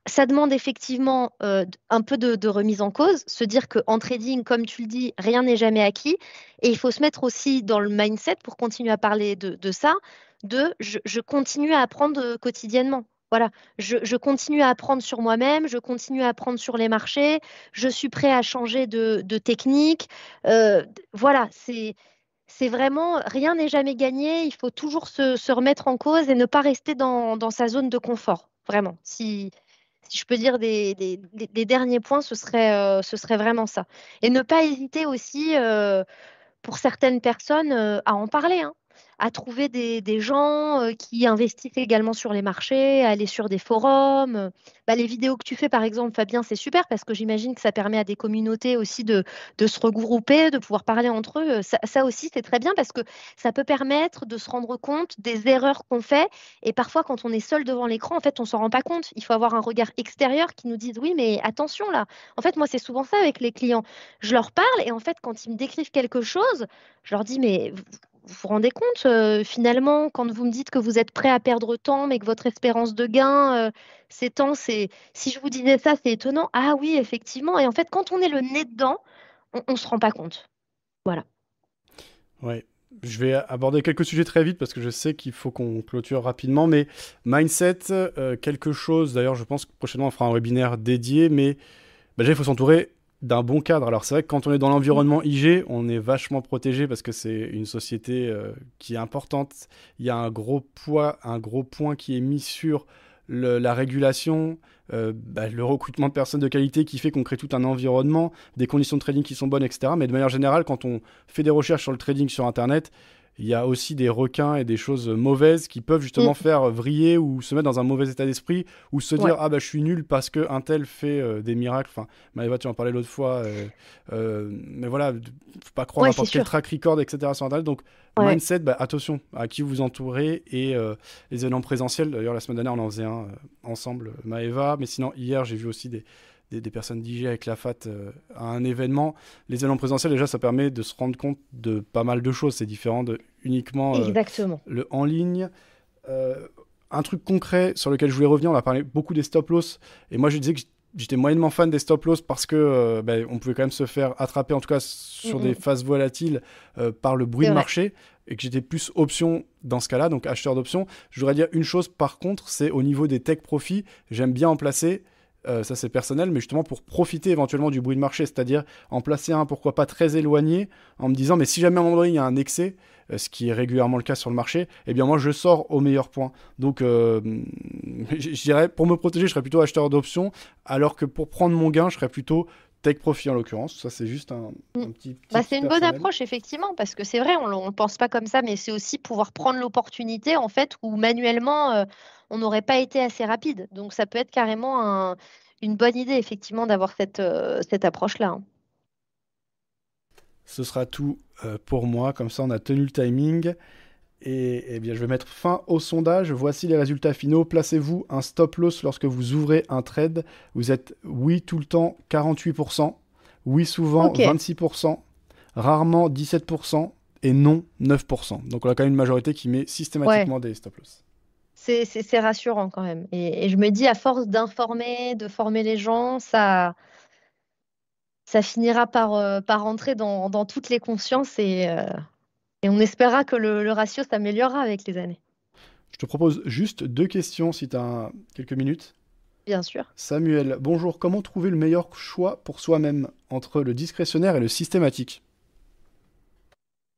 Ça demande effectivement euh, un peu de, remise en cause, se dire qu'en trading, comme tu le dis, rien n'est jamais acquis, et il faut se mettre aussi dans le mindset, pour continuer à parler de, ça, de je continue à apprendre quotidiennement Voilà, je, continue à apprendre sur moi-même, je continue à apprendre sur les marchés, je suis prêt à changer de, technique. Euh, voilà, c'est vraiment, rien n'est jamais gagné, il faut toujours se, remettre en cause et ne pas rester dans, sa zone de confort, vraiment. Si, je peux dire des, derniers points, ce serait, euh, ce serait vraiment ça. Et ne pas hésiter aussi, euh, pour certaines personnes, à en parler. Hein à trouver des, gens euh, qui investissent également sur les marchés, à aller sur des forums. Bah, les vidéos que tu fais, par exemple, Fabien, c'est super parce que j'imagine que ça permet à des communautés aussi de, se regrouper, de pouvoir parler entre eux. Ça, aussi, c'est très bien parce que ça peut permettre de se rendre compte des erreurs qu'on fait. Et parfois, quand on est seul devant l'écran, en fait, on ne s'en rend pas compte. Il faut avoir un regard extérieur qui nous dise oui, mais attention là. En fait, moi, c'est souvent ça avec les clients. Je leur parle et en fait, quand ils me décrivent quelque chose, je leur dis mais vous vous rendez compte, euh, finalement, quand vous me dites que vous êtes prêt à perdre temps, mais que votre espérance de gain euh, s'étend, si je vous disais ça, c'est étonnant. Ah oui, effectivement. Et en fait, quand on est le nez dedans, on ne se rend pas compte. Voilà. Ouais. Je vais aborder quelques sujets très vite parce que je sais qu'il faut qu'on clôture rapidement. Mais mindset, euh, quelque chose. D'ailleurs, je pense que prochainement on fera un webinaire dédié. Mais bah, déjà, il faut s'entourer d'un bon cadre. Alors c'est vrai que quand on est dans l'environnement IG, on est vachement protégé parce que c'est une société euh, qui est importante. Il y a un gros poids, un gros point qui est mis sur la régulation, euh, bah, le recrutement de personnes de qualité qui fait qu'on crée tout un environnement, des conditions de trading qui sont bonnes, etc. Mais de manière générale, quand on fait des recherches sur le trading sur Internet, il y a aussi des requins et des choses mauvaises qui peuvent justement mm. faire vriller ou se mettre dans un mauvais état d'esprit ou se dire ah bah je suis nul parce que un tel fait euh, des miracles. Enfin, Maëva, tu en parlais l'autre fois, euh, euh, mais voilà, faut pas croire n'importe quel track record, etc. sur internet. Donc mindset, bah, attention à qui vous entourez et les événements présentiels. D'ailleurs la semaine dernière on en faisait un ensemble, Maëva, mais sinon hier j'ai vu aussi des des, personnes d'IG avec la FAT euh, à un événement. Les événements présentiels, déjà, ça permet de se rendre compte de pas mal de choses. C'est différent de uniquement euh, Exactement. le en ligne. Euh, un truc concret sur lequel je voulais revenir, on a parlé beaucoup des stop loss. Et moi, je disais que j'étais moyennement fan des stop loss parce que ben, on pouvait quand même se faire attraper, en tout cas sur des phases volatiles, par le bruit de marché et que j'étais plus option dans ce cas-là, donc acheteur d'options. Je voudrais dire une chose par contre, c'est au niveau des tech profits, j'aime bien en placer euh, ça c'est personnel, mais justement pour profiter éventuellement du bruit de marché, c'est-à-dire en placer un, pourquoi pas très éloigné, en me disant, mais si jamais à un moment donné il y a un excès, euh, ce qui est régulièrement le cas sur le marché, eh bien moi je sors au meilleur point. Donc euh, je dirais, pour me protéger, je serais plutôt acheteur d'options, alors que pour prendre mon gain, je serais plutôt Tech Profit en l'occurrence. Ça, c'est juste un, mm. petit. bah, c'est une bonne approche, effectivement, parce que c'est vrai, on ne pense pas comme ça, mais c'est aussi pouvoir prendre l'opportunité, en fait, où manuellement, on n'aurait pas été assez rapide. Donc ça peut être carrément une bonne idée, effectivement, d'avoir cette, euh, cette approche-là. Hein. Ce sera tout euh, pour moi, comme ça on a tenu le timing. Et, eh bien, je vais mettre fin au sondage. Voici les résultats finaux. Placez-vous un stop loss lorsque vous ouvrez un trade. Vous êtes oui tout le temps 48%, oui souvent 26%, rarement 17% et non 9%. Donc on a quand même une majorité qui met systématiquement des stop loss c'est rassurant quand même. Et, je me dis, à force d'informer, de former les gens, ça, ça finira par, euh, par entrer dans, toutes les consciences et, euh, et on espérera que le, ratio s'améliorera avec les années. Je te propose juste deux questions si tu as quelques minutes. Bien sûr. Samuel, bonjour. Comment trouver le meilleur choix pour soi-même entre le discrétionnaire et le systématique?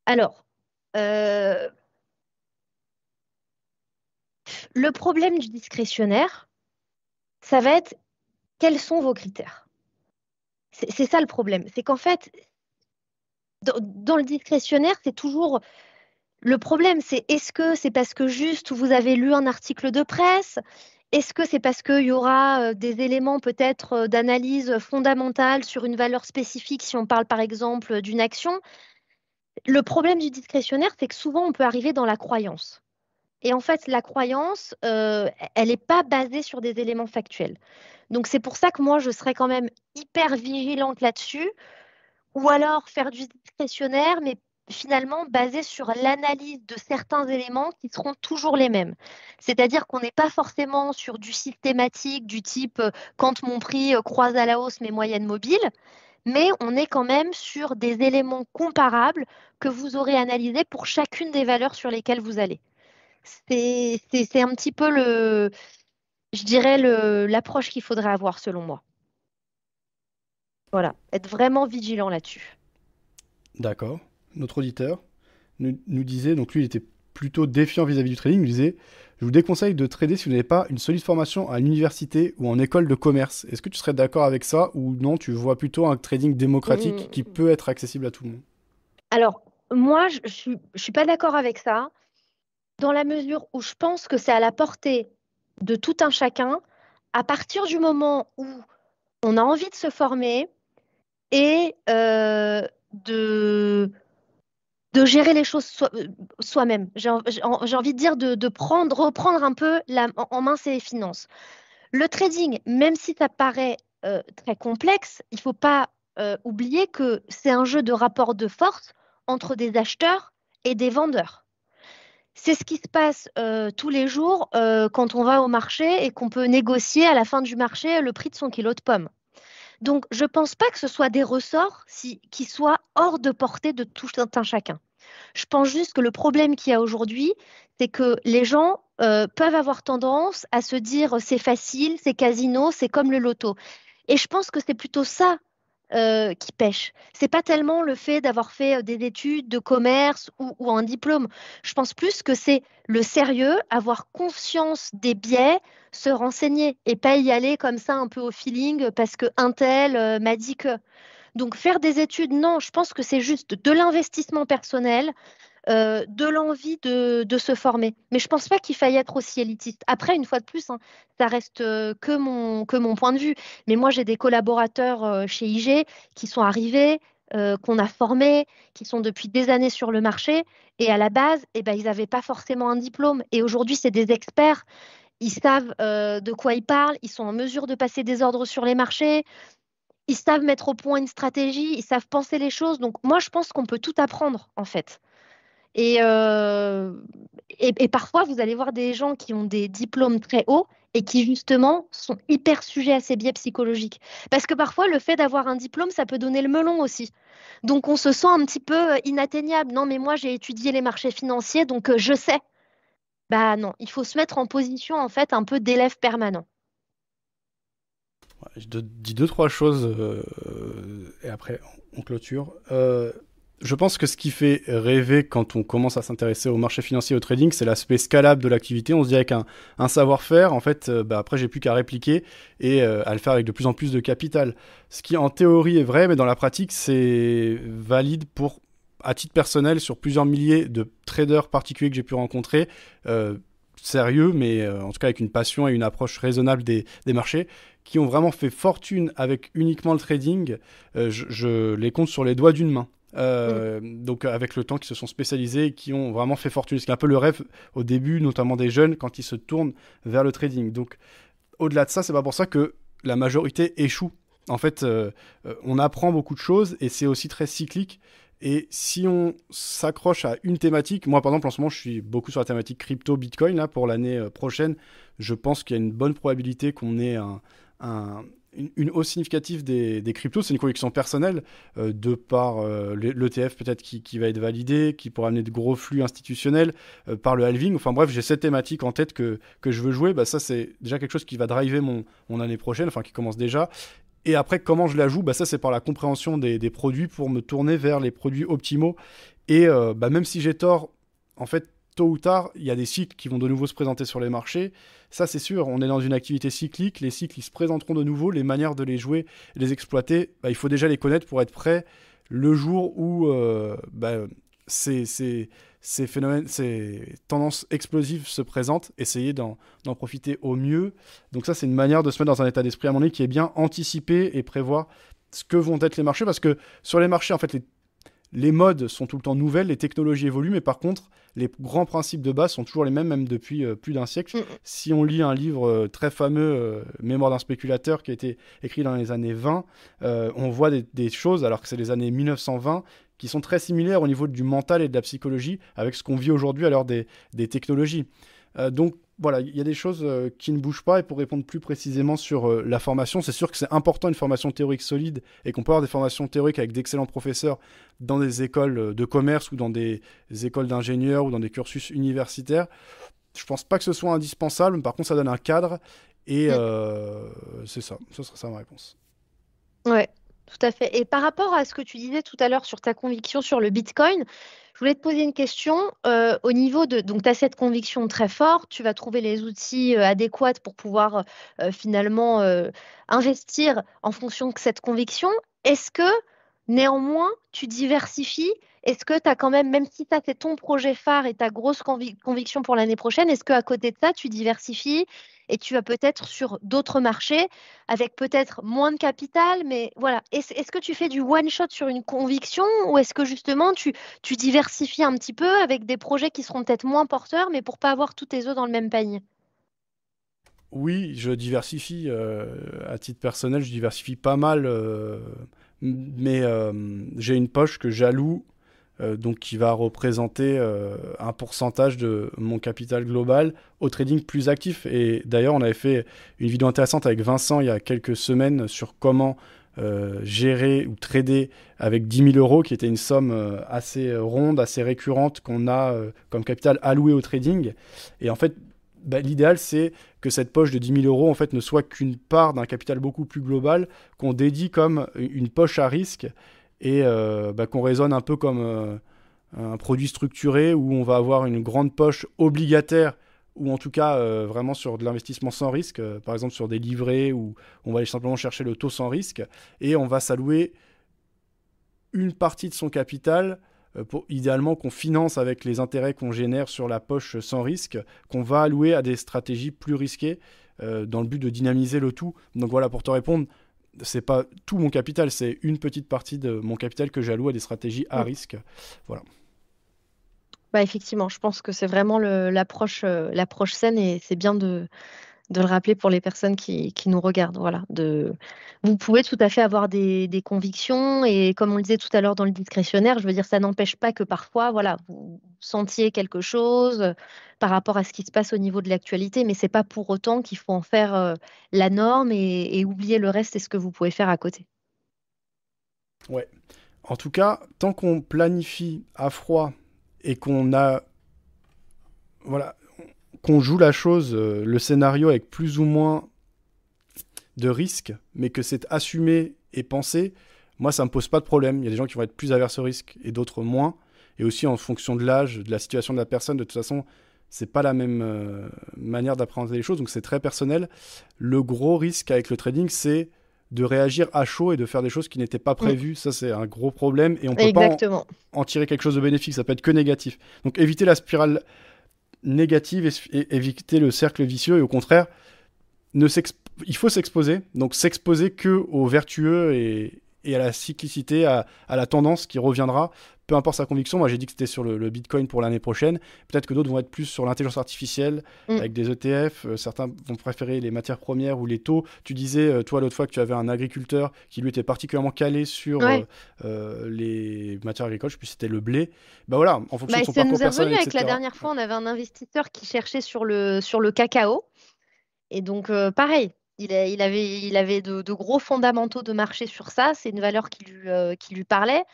Alors, euh, le problème du discrétionnaire, ça va être quels sont vos critères. C'est ça le problème. C'est qu'en fait, dans, le discrétionnaire, c'est toujours le problème, c'est est-ce que c'est parce que juste vous avez lu un article de presse? Est-ce que c'est parce qu'il y aura euh, des éléments peut-être euh, d'analyse fondamentale sur une valeur spécifique si on parle par exemple d'une action? Le problème du discrétionnaire, c'est que souvent on peut arriver dans la croyance. Et en fait, la croyance, euh, elle n'est pas basée sur des éléments factuels. Donc c'est pour ça que moi, je serais quand même hyper vigilante là-dessus, ou alors faire du discrétionnaire, mais finalement basé sur l'analyse de certains éléments qui seront toujours les mêmes. C'est-à-dire qu'on n'est pas forcément sur du systématique, du type euh, quand mon prix euh, croise à la hausse mes moyennes mobiles, mais on est quand même sur des éléments comparables que vous aurez analysés pour chacune des valeurs sur lesquelles vous allez c'est un petit peu le, je dirais l'approche qu'il faudrait avoir selon moi. Voilà, être vraiment vigilant là-dessus. D'accord. Notre auditeur nous, disait, donc lui il était plutôt défiant vis-à-vis du trading, il nous disait Je vous déconseille de trader si vous n'avez pas une solide formation à l'université ou en école de commerce. Est-ce que tu serais d'accord avec ça ou non Tu vois plutôt un trading démocratique mmh. qui peut être accessible à tout le monde? Alors, moi, je ne suis pas d'accord avec ça, dans la mesure où je pense que c'est à la portée de tout un chacun à partir du moment où on a envie de se former et euh, de, gérer les choses soi-même. J'ai envie de dire de, prendre, reprendre un peu en main ses finances. Le trading, même si ça paraît euh, très complexe, il ne faut pas euh, oublier que c'est un jeu de rapport de force entre des acheteurs et des vendeurs. C'est ce qui se passe euh, tous les jours euh, quand on va au marché et qu'on peut négocier à la fin du marché le prix de son kilo de pommes. Donc, je ne pense pas que ce soit des ressorts qui soient hors de portée de tout un chacun. Je pense juste que le problème qu'il y a aujourd'hui, c'est que les gens euh, peuvent avoir tendance à se dire c'est facile, c'est casino, c'est comme le loto. Et je pense que c'est plutôt ça euh, qui pêche. C'est pas tellement le fait d'avoir fait euh, des études de commerce ou, un diplôme. Je pense plus que c'est le sérieux, avoir conscience des biais, se renseigner et pas y aller comme ça un peu au feeling parce que un tel euh, m'a dit que. Donc faire des études, non, je pense que c'est juste de l'investissement personnel, euh, de l'envie de, se former. Mais je ne pense pas qu'il faille être aussi élitiste. Après, une fois de plus, hein, ça reste euh, que, mon, point de vue. Mais moi, j'ai des collaborateurs euh, chez IG qui sont arrivés, qu'on a formés, qui sont depuis des années sur le marché. Et à la base, eh ben, ils n'avaient pas forcément un diplôme. Et aujourd'hui, c'est des experts. Ils savent de quoi ils parlent. Ils sont en mesure de passer des ordres sur les marchés ils savent mettre au point une stratégie, ils savent penser les choses. Donc moi, je pense qu'on peut tout apprendre, en fait. Euh, et, et, parfois, vous allez voir des gens qui ont des diplômes très hauts et qui justement sont hyper sujets à ces biais psychologiques. Parce que parfois, le fait d'avoir un diplôme, ça peut donner le melon aussi. Donc, on se sent un petit peu euh, inatteignable. Non, mais moi, j'ai étudié les marchés financiers, donc euh, je sais. Bah non, il faut se mettre en position, en fait, un peu d'élève permanent. je dis deux, trois choses et après, on clôture je pense que ce qui fait rêver quand on commence à s'intéresser au marché financier au trading, c'est l'aspect scalable de l'activité. On se dit avec un, savoir-faire, en fait, euh, bah, après, j'ai plus qu'à répliquer et euh, à le faire avec de plus en plus de capital. Ce qui, en théorie, est vrai, mais dans la pratique, c'est valide pour, à titre personnel, sur plusieurs milliers de traders particuliers que j'ai pu rencontrer. Euh, sérieux, mais en tout cas avec une passion et une approche raisonnable des, marchés, qui ont vraiment fait fortune avec uniquement le trading. je les compte sur les doigts d'une main. Euh, donc avec le temps qui se sont spécialisés et qui ont vraiment fait fortune. C'est un peu le rêve au début, notamment des jeunes, quand ils se tournent vers le trading. Donc au-delà de ça, c'est pas pour ça que la majorité échoue. En fait, euh, euh, on apprend beaucoup de choses et c'est aussi très cyclique. Et si on s'accroche à une thématique, moi par exemple en ce moment je suis beaucoup sur la thématique crypto, Bitcoin là pour l'année prochaine, je pense qu'il y a une bonne probabilité qu'on ait un, une, hausse significative des, cryptos, c'est une collection personnelle, euh, de par euh, l'ETF peut-être qui, va être validé, qui pourra amener de gros flux institutionnels, euh, par le halving. Enfin bref, j'ai cette thématique en tête que, que je veux jouer. Bah, ça, c'est déjà quelque chose qui va driver mon, mon année prochaine, enfin qui commence déjà. Et après, comment je la joue? Bah, Ça, c'est par la compréhension des, des, produits pour me tourner vers les produits optimaux. Et bah, même si j'ai tort, en fait, tôt ou tard, il y a des cycles qui vont de nouveau se présenter sur les marchés. Ça, c'est sûr, on est dans une activité cyclique, les cycles ils se présenteront de nouveau, les manières de les jouer, les exploiter, bah, il faut déjà les connaître pour être prêt le jour où euh, bah, ces, ces, phénomènes, ces tendances explosives se présentent, essayer d'en profiter au mieux. Donc ça, c'est une manière de se mettre dans un état d'esprit à mon avis qui est bien anticiper et prévoir ce que vont être les marchés, parce que sur les marchés, en fait, les les modes sont tout le temps nouvelles, les technologies évoluent, mais par contre, les grands principes de base sont toujours les mêmes, même depuis euh, plus d'un siècle. Mm. Si on lit un livre euh, très fameux, euh, Mémoire d'un spéculateur, qui a été écrit dans les années 20, on voit des, choses, alors que c'est les années 1920, qui sont très similaires au niveau du mental et de la psychologie avec ce qu'on vit aujourd'hui à l'heure des, des technologies. donc, voilà, il y a des choses euh, qui ne bougent pas. Et pour répondre plus précisément sur euh, la formation, c'est sûr que c'est important une formation théorique solide et qu'on peut avoir des formations théoriques avec d'excellents professeurs dans des écoles euh, de commerce ou dans des écoles d'ingénieurs ou dans des cursus universitaires. Je pense pas que ce soit indispensable, mais par contre, ça donne un cadre. Et c'est ça, ce serait ça ma réponse. Ouais, tout à fait. Et par rapport à ce que tu disais tout à l'heure sur ta conviction sur le Bitcoin, je voulais te poser une question euh, au niveau de. Donc, tu as cette conviction très forte, tu vas trouver les outils euh, adéquats pour pouvoir euh, finalement investir en fonction de cette conviction. Est-ce que néanmoins, tu diversifies Est-ce que tu as quand même, même si ça c'est ton projet phare et ta grosse conviction pour l'année prochaine, est-ce qu'à côté de ça, tu diversifies et tu vas peut-être sur d'autres marchés avec peut-être moins de capital, mais voilà. Est-ce que tu fais du one-shot sur une conviction ou est-ce que justement tu, diversifies un petit peu avec des projets qui seront peut-être moins porteurs, mais pour pas avoir tous tes œufs dans le même panier? Oui, je diversifie. Euh, à titre personnel, je diversifie pas mal. Euh, mais euh, j'ai une poche que j'alloue donc qui va représenter euh, un pourcentage de mon capital global au trading plus actif. Et d'ailleurs, on avait fait une vidéo intéressante avec Vincent il y a quelques semaines sur comment euh, gérer ou trader avec 10 000 euros, qui était une somme assez ronde, assez récurrente qu'on a comme capital alloué au trading. Et en fait, bah, l'idéal, c'est que cette poche de 10 000 euros en fait, ne soit qu'une part d'un capital beaucoup plus global qu'on dédie comme une poche à risque et euh, bah, qu'on raisonne un peu comme euh, un produit structuré où on va avoir une grande poche obligataire ou en tout cas euh, vraiment sur de l'investissement sans risque, par exemple sur des livrets où on va aller simplement chercher le taux sans risque et on va s'allouer une partie de son capital pour, idéalement qu'on finance avec les intérêts qu'on génère sur la poche sans risque, qu'on va allouer à des stratégies plus risquées dans le but de dynamiser le tout. Donc voilà, pour te répondre, c'est pas tout mon capital, c'est une petite partie de mon capital que j'alloue à des stratégies à risque. Voilà. Bah effectivement, je pense que c'est vraiment l'approche euh, l'approche saine et c'est bien de, de le rappeler pour les personnes qui, nous regardent. Voilà, de... Vous pouvez tout à fait avoir des, convictions et comme on le disait tout à l'heure dans le discrétionnaire, je veux dire, ça n'empêche pas que parfois, voilà, vous sentiez quelque chose euh, par rapport à ce qui se passe au niveau de l'actualité, mais c'est pas pour autant qu'il faut en faire euh, la norme et, et, oublier le reste et ce que vous pouvez faire à côté. Ouais. En tout cas, tant qu'on planifie à froid et qu'on a voilà, qu'on joue la chose, euh, le scénario avec plus ou moins de risques, mais que c'est assumé et pensé, moi, ça me pose pas de problème. Il y a des gens qui vont être plus averses au risque et d'autres moins. Et aussi en fonction de l'âge, de la situation de la personne, de toute façon, c'est pas la même euh, manière d'appréhender les choses, donc c'est très personnel. Le gros risque avec le trading, c'est de réagir à chaud et de faire des choses qui n'étaient pas prévues. Ça, c'est un gros problème et on peut pas en, tirer quelque chose de bénéfique. Ça peut être que négatif. Donc éviter la spirale négative et, éviter le cercle vicieux et au contraire, il faut s'exposer. Donc s'exposer que aux vertueux et, à la cyclicité, à, la tendance qui reviendra, peu importe sa conviction. Moi, j'ai dit que c'était sur le, Bitcoin pour l'année prochaine. Peut-être que d'autres vont être plus sur l'intelligence artificielle mm. avec des ETF. Euh, certains vont préférer les matières premières ou les taux. Tu disais, euh, toi, l'autre fois, que tu avais un agriculteur qui, lui, était particulièrement calé sur euh, les matières agricoles. Je sais plus c'était le blé. Bah voilà, en fonction bah, de son ça nous est revenu avec la dernière fois, on avait un investisseur qui cherchait sur le, sur le cacao. Et donc, pareil, il, avait, de, gros fondamentaux de marché sur ça. C'est une valeur qui lui, lui parlait.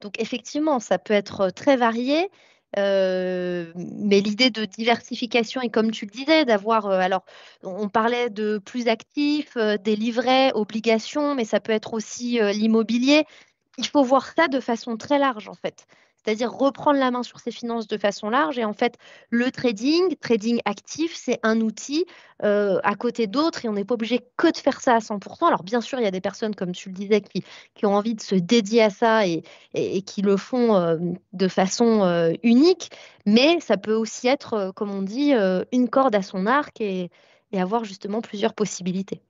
Donc effectivement, ça peut être très varié. mais l'idée de diversification et comme tu le disais, d'avoir, alors on parlait de plus actifs, des livrets, obligations, mais ça peut être aussi l'immobilier. Il faut voir ça de façon très large en fait c'est-à-dire reprendre la main sur ses finances de façon large. Et en fait, le trading, trading actif, c'est un outil euh, à côté d'autres et on n'est pas obligé que de faire ça à 100%. Alors bien sûr, il y a des personnes, comme tu le disais, qui, ont envie de se dédier à ça et, qui le font euh, de façon euh, unique, mais ça peut aussi être, comme on dit, une corde à son arc et avoir justement plusieurs possibilités.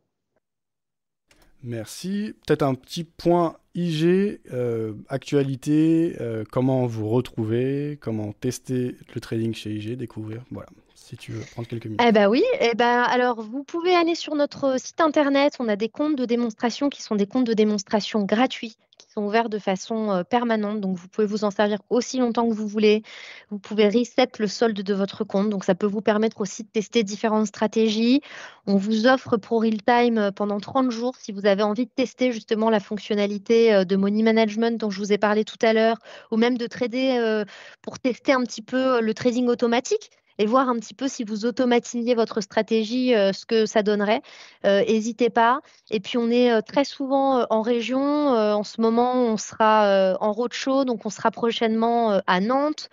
Merci. Peut-être un petit point IG, euh, actualité, euh, comment vous retrouver, comment tester le trading chez IG, découvrir. Voilà, si tu veux prendre quelques minutes. Eh ben oui, eh ben alors vous pouvez aller sur notre site internet. On a des comptes de démonstration qui sont des comptes de démonstration gratuits ouverts de façon euh, permanente. Donc, vous pouvez vous en servir aussi longtemps que vous voulez. Vous pouvez reset le solde de votre compte. Donc, ça peut vous permettre aussi de tester différentes stratégies. On vous offre pour real time euh, pendant 30 jours si vous avez envie de tester justement la fonctionnalité euh, de money management dont je vous ai parlé tout à l'heure ou même de trader pour tester un petit peu le trading automatique et voir un petit peu si vous automatisiez votre stratégie, ce que ça donnerait. N'hésitez pas. Et puis on est très souvent en région. en ce moment, on sera en roadshow, donc on sera prochainement à Nantes.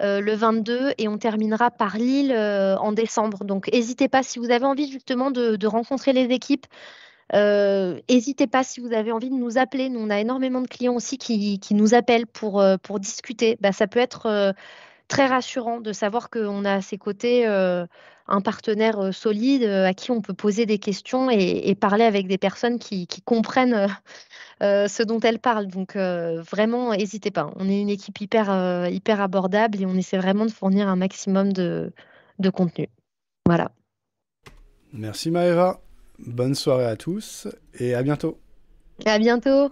le 22 et on terminera par Lille en décembre. Donc n'hésitez pas si vous avez envie justement de rencontrer les équipes, N'hésitez euh, pas si vous avez envie de nous appeler. Nous, on a énormément de clients aussi qui, nous appellent pour, euh, pour discuter. Bah, ça peut être euh, très rassurant de savoir qu'on a à ses côtés un partenaire solide à qui on peut poser des questions et, parler avec des personnes qui, comprennent ce dont elles parlent. Donc vraiment, n'hésitez pas. On est une équipe hyper, hyper abordable et on essaie vraiment de fournir un maximum de, de contenu. Voilà. Merci Maëva. Bonne soirée à tous et à bientôt. À bientôt.